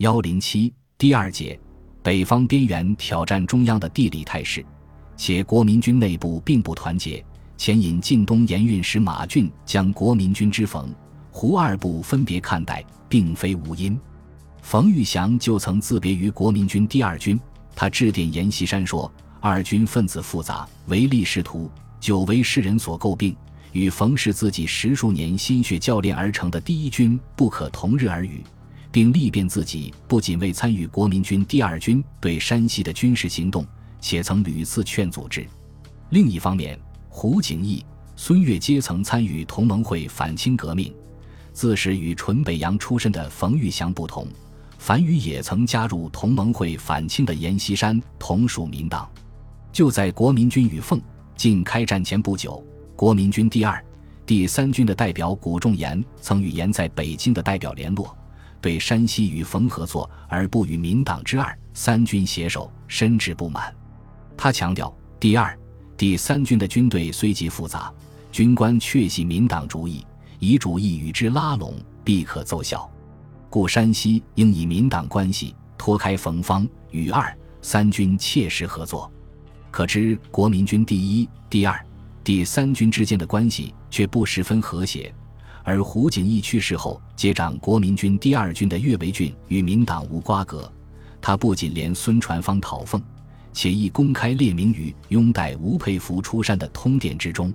幺零七第二节，北方边缘挑战中央的地理态势，且国民军内部并不团结，牵引晋东盐运使马俊将国民军之冯、胡二部分别看待，并非无因。冯玉祥就曾自别于国民军第二军，他致电阎锡山说：“二军分子复杂，唯利是图，久为世人所诟病。与冯氏自己十数年心血教练而成的第一军不可同日而语。”并力辩自己不仅未参与国民军第二军对山西的军事行动，且曾屡次劝阻之。另一方面，胡景翼、孙岳皆曾参与同盟会反清革命。自始与纯北洋出身的冯玉祥不同，樊宇也曾加入同盟会反清的阎锡山同属民党。就在国民军与奉晋开战前不久，国民军第二、第三军的代表谷仲炎曾与阎在北京的代表联络，对山西与冯合作而不与民党之二、三军携手，深致不满。他强调，第二、第三军的军队虽极复杂，军官确系民党主意。以主义与之拉拢，必可奏效。故山西应以民党关系脱开冯方与二三军切实合作。可知国民军第一、第二、第三军之间的关系却不十分和谐。而胡景翼去世后接掌国民军第二军的岳维俊与民党无瓜葛，他不仅连孙传芳讨奉，且亦公开列明于拥戴吴佩孚出山的通电之中。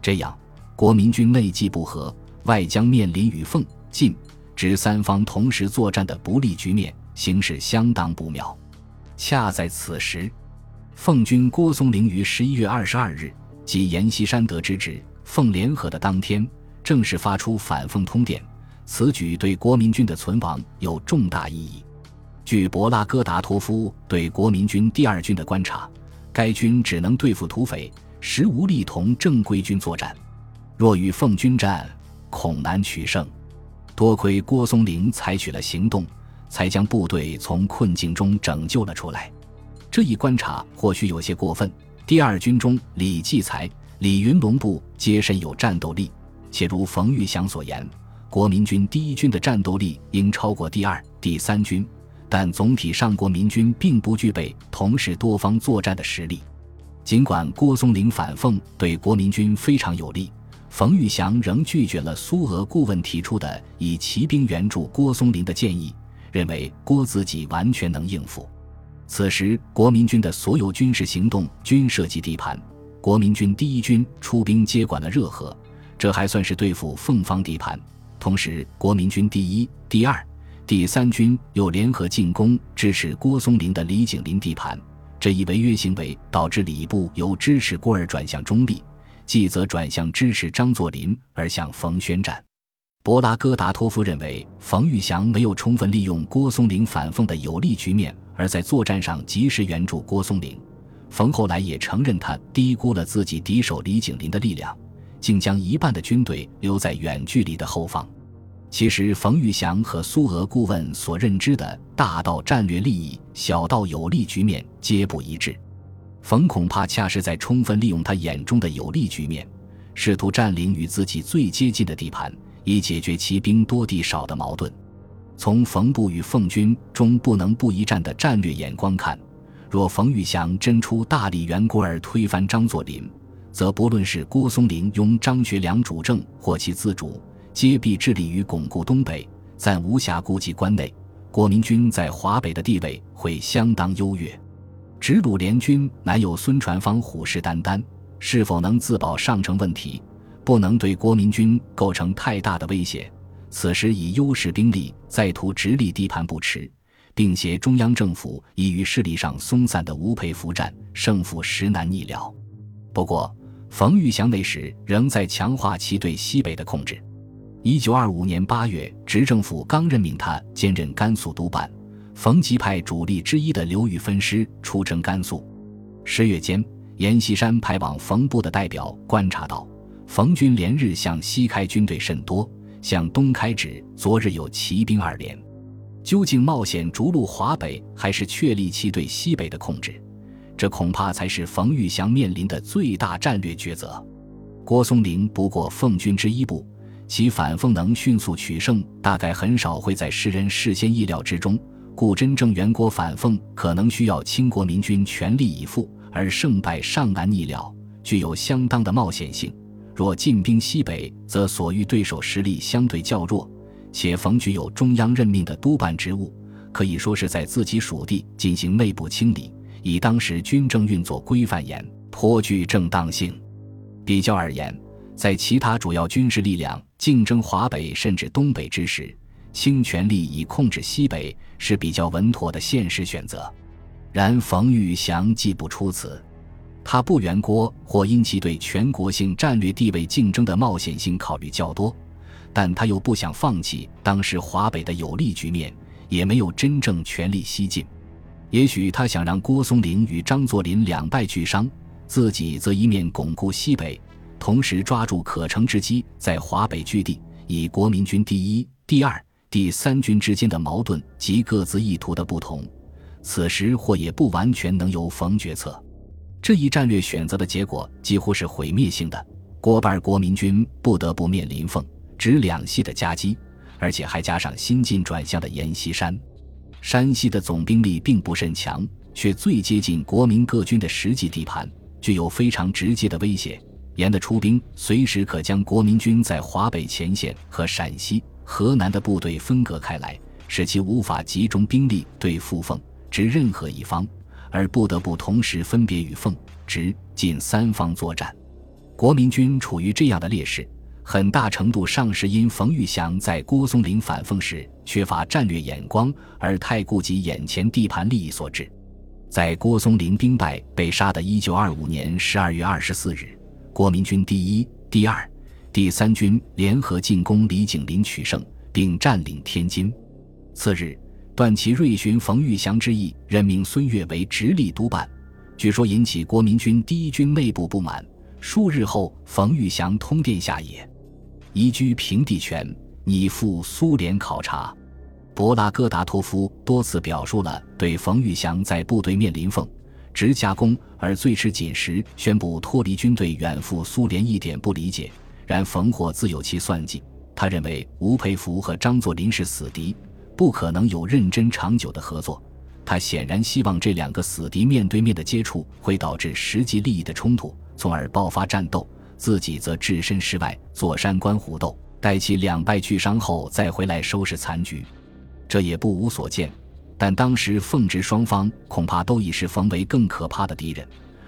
这样。国民军内既不和，外将面临与奉、晋、直三方同时作战的不利局面，形势相当不妙。恰在此时，奉军郭松龄于十一月二十二日，即阎锡山得知旨，奉联合的当天，正式发出反奉通电。此举对国民军的存亡有重大意义。据博拉戈达托夫对国民军第二军的观察，该军只能对付土匪，实无力同正规军作战。若与奉军战，恐难取胜。多亏郭松龄采取了行动，才将部队从困境中拯救了出来。这一观察或许有些过分。第二军中，李继才、李云龙部皆身有战斗力，且如冯玉祥所言，国民军第一军的战斗力应超过第二、第三军，但总体上国民军并不具备同时多方作战的实力。尽管郭松龄反奉对国民军非常有利。冯玉祥仍拒绝了苏俄顾问提出的以骑兵援助郭松龄的建议，认为郭自己完全能应付。此时，国民军的所有军事行动均涉及地盘，国民军第一军出兵接管了热河，这还算是对付凤方地盘；同时，国民军第一、第二、第三军又联合进攻支持郭松龄的李景林地盘，这一违约行为导致礼部由支持郭而转向中立。继则转向支持张作霖而向冯宣战。博拉戈达托夫认为，冯玉祥没有充分利用郭松龄反奉的有利局面，而在作战上及时援助郭松龄。冯后来也承认，他低估了自己敌手李景林的力量，竟将一半的军队留在远距离的后方。其实，冯玉祥和苏俄顾问所认知的大到战略利益，小到有利局面，皆不一致。冯恐怕恰是在充分利用他眼中的有利局面，试图占领与自己最接近的地盘，以解决其兵多地少的矛盾。从冯部与奉军中不能不一战的战略眼光看，若冯玉祥真出大力援郭而推翻张作霖，则不论是郭松龄拥张学良主政或其自主，皆必致力于巩固东北，暂无暇顾及关内。国民军在华北的地位会相当优越。直鲁联军乃有孙传芳虎视眈眈，是否能自保尚成问题，不能对国民军构成太大的威胁。此时以优势兵力再图直隶地盘不迟，并携中央政府已于势力上松散的吴佩孚战，胜负实难逆料。不过，冯玉祥那时仍在强化其对西北的控制。一九二五年八月，执政府刚任命他兼任甘肃督办。冯吉派主力之一的刘玉分师出征甘肃。十月间，阎锡山派往冯部的代表观察到，冯军连日向西开军队甚多，向东开指昨日有骑兵二连。究竟冒险逐鹿华北，还是确立其对西北的控制？这恐怕才是冯玉祥面临的最大战略抉择。郭松龄不过奉军之一部，其反奉能迅速取胜，大概很少会在世人事先意料之中。故真正援国反奉可能需要清国民军全力以赴，而胜败尚难逆料，具有相当的冒险性。若进兵西北，则所遇对手实力相对较弱，且冯具有中央任命的督办职务，可以说是在自己属地进行内部清理。以当时军政运作规范严，颇具正当性。比较而言，在其他主要军事力量竞争华北甚至东北之时，倾全力以控制西北是比较稳妥的现实选择。然冯玉祥既不出此。他不援郭，或因其对全国性战略地位竞争的冒险性考虑较多，但他又不想放弃当时华北的有利局面，也没有真正全力西进。也许他想让郭松龄与张作霖两败俱伤，自己则一面巩固西北，同时抓住可乘之机，在华北据地，以国民军第一、第二、第三军之间的矛盾及各自意图的不同，此时或也不完全能由冯决策。这一战略选择的结果几乎是毁灭性的，郭班国民军不得不面临奉直两系的夹击，而且还加上新近转向的阎锡山。山西的总兵力并不甚强，却最接近国民各军的实际地盘，具有非常直接的威胁。严的出兵随时可将国民军在华北前线和陕西、河南的部队分隔开来，使其无法集中兵力对付奉直任何一方。而不得不同时分别与奉、直、晋三方作战，国民军处于这样的劣势，很大程度上是因冯玉祥在郭松龄反奉时缺乏战略眼光，而太顾及眼前地盘利益所致。在郭松龄兵败被杀的1925年12月24日，国民军第一、第二、第三军联合进攻李景林，取胜并占领天津。次日。段祺瑞寻冯玉祥之意，任命孙岳为直隶督办，据说引起国民军第一军内部不满。数日后，冯玉祥通电下野，移居平地泉，拟赴苏联考察。博拉戈达托夫多次表述了对冯玉祥在部队面临奉直加工而最迟紧时宣布脱离军队远赴苏联一点不理解。然冯霍自有其算计，他认为吴佩孚和张作霖是死敌。不可能有认真长久的合作，他显然希望这两个死敌面对面的接触会导致实际利益的冲突，从而爆发战斗，自己则置身事外坐山观虎斗，待其两败俱伤后再回来收拾残局，这也不无所见。但当时奉直双方恐怕都已是冯为更可怕的敌人，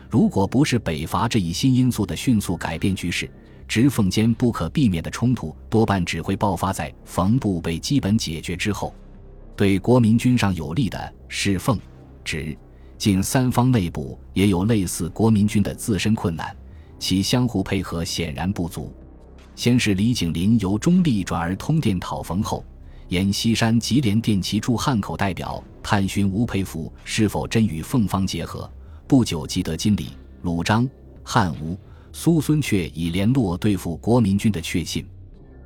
如果不是北伐这一新因素的迅速改变局势。直奉间不可避免的冲突，多半只会爆发在冯部被基本解决之后。对国民军上有利的是奉、直、晋三方内部也有类似国民军的自身困难，其相互配合显然不足。先是李景林由中立转而通电讨冯后，阎锡山即联电其驻汉口代表探寻吴佩孚是否真与奉方结合，不久即得金李、鲁章、汉吴。苏孙却已联络对付国民军的确信，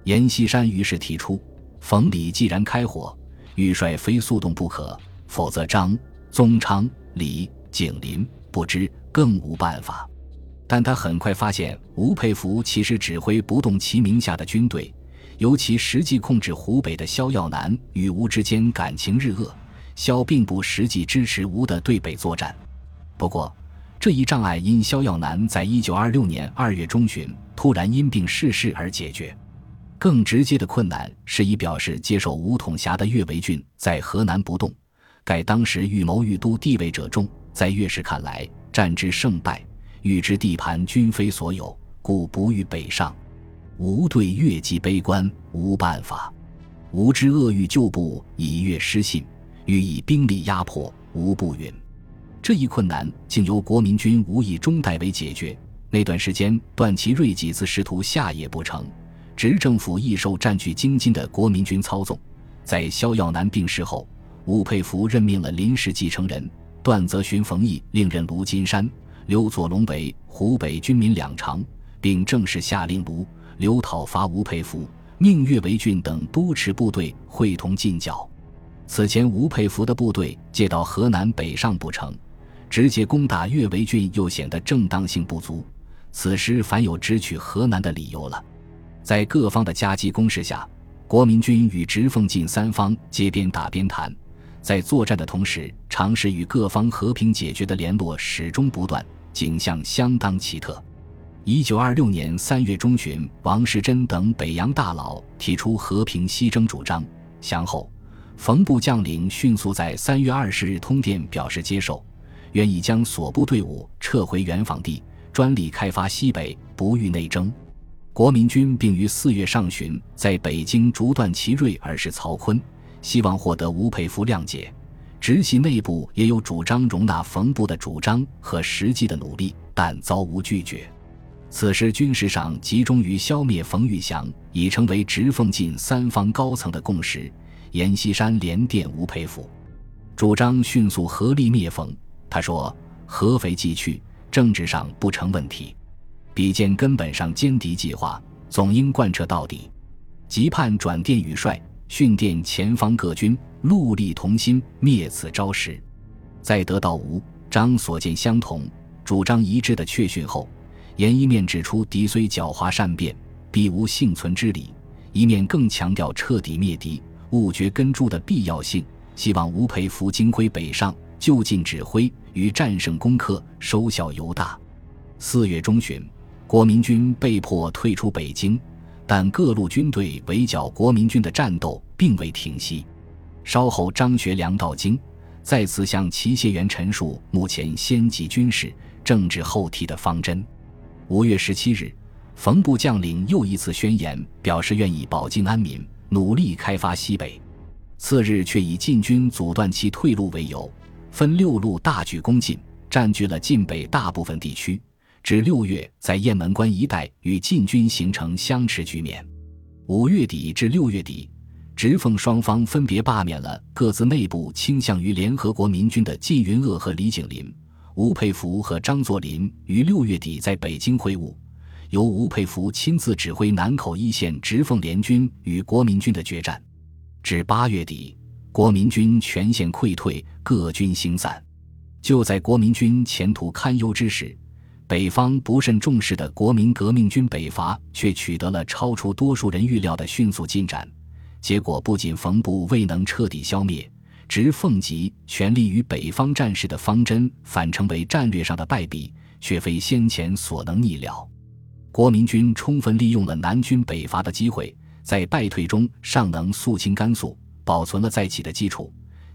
阎锡山于是提出：冯李既然开火，玉帅非速动不可，否则张、宗昌、李、景林不知更无办法。但他很快发现，吴佩孚其实指挥不动其名下的军队，尤其实际控制湖北的萧耀南与吴之间感情日恶，萧并不实际支持吴的对北作战。不过，这一障碍因萧耀南在一九二六年二月中旬突然因病逝世而解决。更直接的困难是以表示接受吴统辖的岳维俊在河南不动。盖当时预谋豫都地位者众，在岳氏看来，战之胜败，欲之地盘均非所有，故不欲北上。吾对越既悲观，无办法。吾之恶欲旧部以越失信，欲以兵力压迫，无不允。这一困难竟由国民军无以中代为解决。那段时间，段祺瑞几次试图下野不成，执政府亦受占据京津的国民军操纵。在萧耀南病逝后，吴佩孚任命了临时继承人段泽勋、冯毅，另任卢金山、刘左龙为湖北军民两长，并正式下令卢、刘讨伐吴佩孚，命岳维俊等督持部队会同进剿。此前，吴佩孚的部队借到河南北上不成。直接攻打岳维俊又显得正当性不足，此时凡有直取河南的理由了。在各方的夹击攻势下，国民军与直奉晋三方皆边打边谈，在作战的同时，尝试与各方和平解决的联络始终不断，景象相当奇特。一九二六年三月中旬，王士珍等北洋大佬提出和平西征主张，降后，冯部将领迅速在三月二十日通电表示接受，愿意将所部队伍撤回原防地，专力开发西北，不欲内争。国民军并于四月上旬在北京逐段祺瑞而是曹锟，希望获得吴佩孚谅解。直系内部也有主张容纳冯部的主张和实际的努力，但遭无拒绝。此时军事上集中于消灭冯玉祥，已成为直奉晋三方高层的共识。阎锡山连电吴佩孚，主张迅速合力灭冯。他说：“合肥既去，政治上不成问题。”比见根本上歼敌计划，总应贯彻到底。急盼转电羽帅，训电前方各军，戮力同心，灭此招时。在得到吴张所见相同、主张一致的确讯后，严一面指出敌虽狡猾善变，必无幸存之理；一面更强调彻底灭敌、务绝根诛的必要性，希望吴佩孚经归北上，就近指挥，与战胜攻克，收效尤大。四月中旬。国民军被迫退出北京，但各路军队围剿国民军的战斗并未停息。稍后，张学良到京，再次向齐协元陈述目前先急军事、政治后提的方针。五月十七日，冯部将领又一次宣言，表示愿意保境安民，努力开发西北。次日，却以晋军阻断其退路为由，分六路大举攻进，占据了晋北大部分地区。至六月，在雁门关一带与晋军形成相持局面。五月底至六月底，直奉双方分别罢免了各自内部倾向于联合国民军的靳云鄂和李景林。吴佩孚和张作霖于六月底在北京会晤，由吴佩孚亲自指挥南口一线直奉联军与国民军的决战。至八月底，国民军全线溃退，各军星散。就在国民军前途堪忧之时，北方不甚重视的国民革命军北伐，却取得了超出多数人预料的迅速进展。结果不仅冯部未能彻底消灭，直奉集全力于北方战事的方针，反成为战略上的败笔，却非先前所能逆料。国民军充分利用了南军北伐的机会，在败退中尚能肃清甘肃，保存了再起的基础。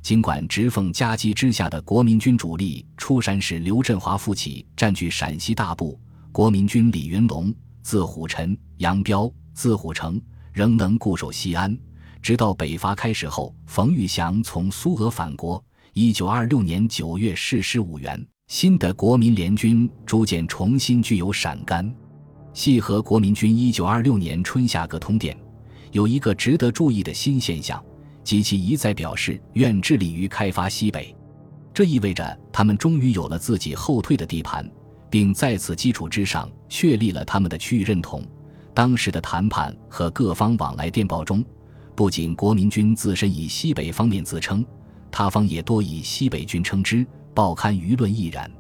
尽管直奉夹击之下的国民军主力出山时刘振华复起，占据陕西大部，国民军李云龙、字虎臣、杨彪、字虎成仍能固守西安，直到北伐开始后，冯玉祥从苏俄返国。一九二六年九月逝世五原，新的国民联军逐渐重新具有陕甘。系和国民军一九二六年春夏各通电，有一个值得注意的新现象。及其一再表示愿致力于开发西北，这意味着他们终于有了自己后退的地盘，并在此基础之上确立了他们的区域认同。当时的谈判和各方往来电报中，不仅国民军自身以西北方面自称，他方也多以西北军称之，报刊舆论亦然。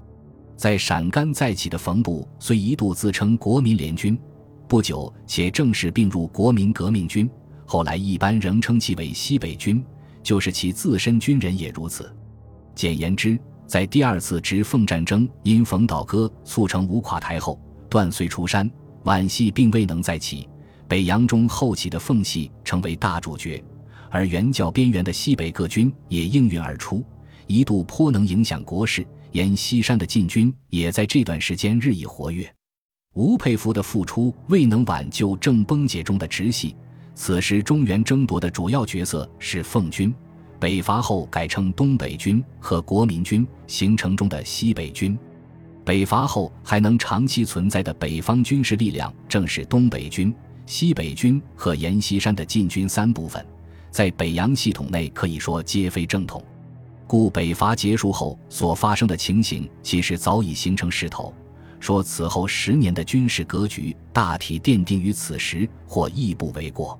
在陕甘再起的冯部虽一度自称国民联军，不久且正式并入国民革命军。后来一般仍称其为西北军，就是其自身军人也如此。简言之，在第二次直奉战争因冯倒戈促成吴垮台后，段遂出山，皖系并未能再起，北洋中后起的奉系成为大主角，而原教边缘的西北各军也应运而出，一度颇能影响国事。沿西山的禁军也在这段时间日益活跃。吴佩孚的复出未能挽救正崩解中的直系。此时，中原争夺的主要角色是奉军，北伐后改称东北军和国民军形成中的西北军。北伐后还能长期存在的北方军事力量，正是东北军、西北军和阎锡山的晋军三部分，在北洋系统内可以说皆非正统。故北伐结束后所发生的情形，其实早已形成势头。说此后十年的军事格局大体奠定于此时，或亦不为过。